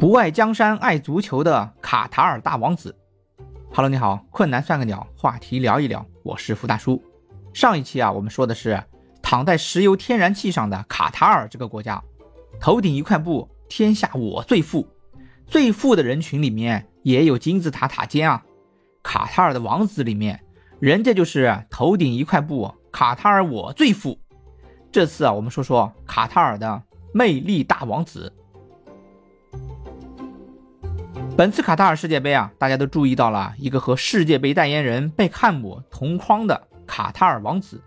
不爱江山爱足球的卡塔尔大王子。Hello，你好，困难算个鸟，话题聊一聊，我是福大叔。上一期啊，我们说的是躺在石油天然气上的卡塔尔这个国家，头顶一块布，天下我最富。最富的人群里面也有金字塔塔尖啊。卡塔尔的王子里面，人家就是头顶一块布，卡塔尔我最富。这次啊，我们说说卡塔尔的魅力大王子。本次卡塔尔世界杯啊，大家都注意到了一个和世界杯代言人贝克汉姆同框的卡塔尔王子。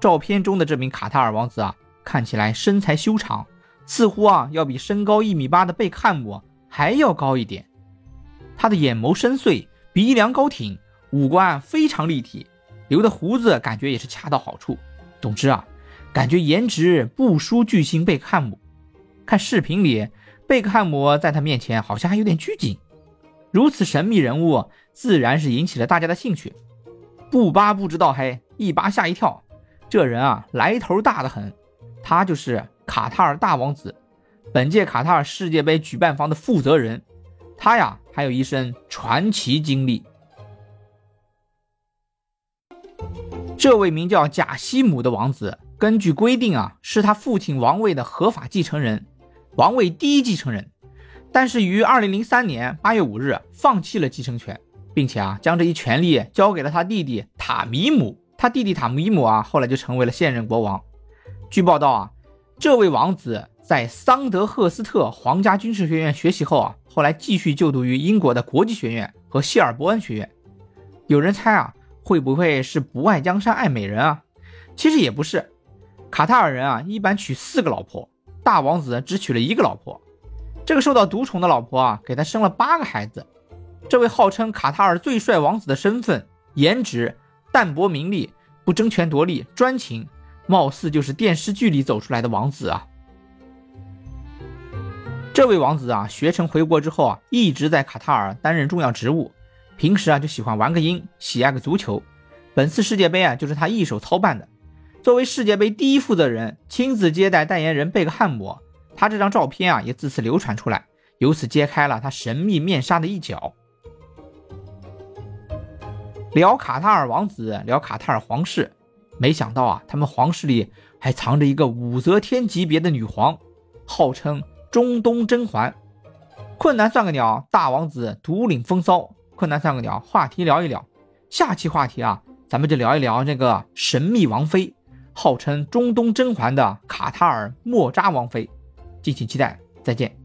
照片中的这名卡塔尔王子啊，看起来身材修长，似乎啊要比身高一米八的贝克汉姆还要高一点。他的眼眸深邃，鼻梁高挺，五官非常立体，留的胡子感觉也是恰到好处。总之啊，感觉颜值不输巨星贝克汉姆。看视频里。贝克汉姆在他面前好像还有点拘谨，如此神秘人物，自然是引起了大家的兴趣。不扒不知道黑，一扒吓一跳。这人啊，来头大的很。他就是卡塔尔大王子，本届卡塔尔世界杯举办方的负责人。他呀，还有一身传奇经历。这位名叫贾西姆的王子，根据规定啊，是他父亲王位的合法继承人。王位第一继承人，但是于二零零三年八月五日放弃了继承权，并且啊将这一权利交给了他弟弟塔米姆。他弟弟塔米姆啊后来就成为了现任国王。据报道啊，这位王子在桑德赫斯特皇家军事学院学习后啊，后来继续就读于英国的国际学院和谢尔伯恩学院。有人猜啊，会不会是不爱江山爱美人啊？其实也不是，卡塔尔人啊一般娶四个老婆。大王子只娶了一个老婆，这个受到独宠的老婆啊，给他生了八个孩子。这位号称卡塔尔最帅王子的身份、颜值、淡泊名利、不争权夺利、专情，貌似就是电视剧里走出来的王子啊。这位王子啊，学成回国之后啊，一直在卡塔尔担任重要职务，平时啊就喜欢玩个音，喜爱个足球。本次世界杯啊，就是他一手操办的。作为世界杯第一负责人，亲自接待代言人贝克汉姆，他这张照片啊也自此流传出来，由此揭开了他神秘面纱的一角。聊卡塔尔王子，聊卡塔尔皇室，没想到啊，他们皇室里还藏着一个武则天级别的女皇，号称中东甄嬛。困难算个鸟，大王子独领风骚。困难算个鸟，话题聊一聊。下期话题啊，咱们就聊一聊那个神秘王妃。号称中东甄嬛的卡塔尔莫扎王妃，敬请期待，再见。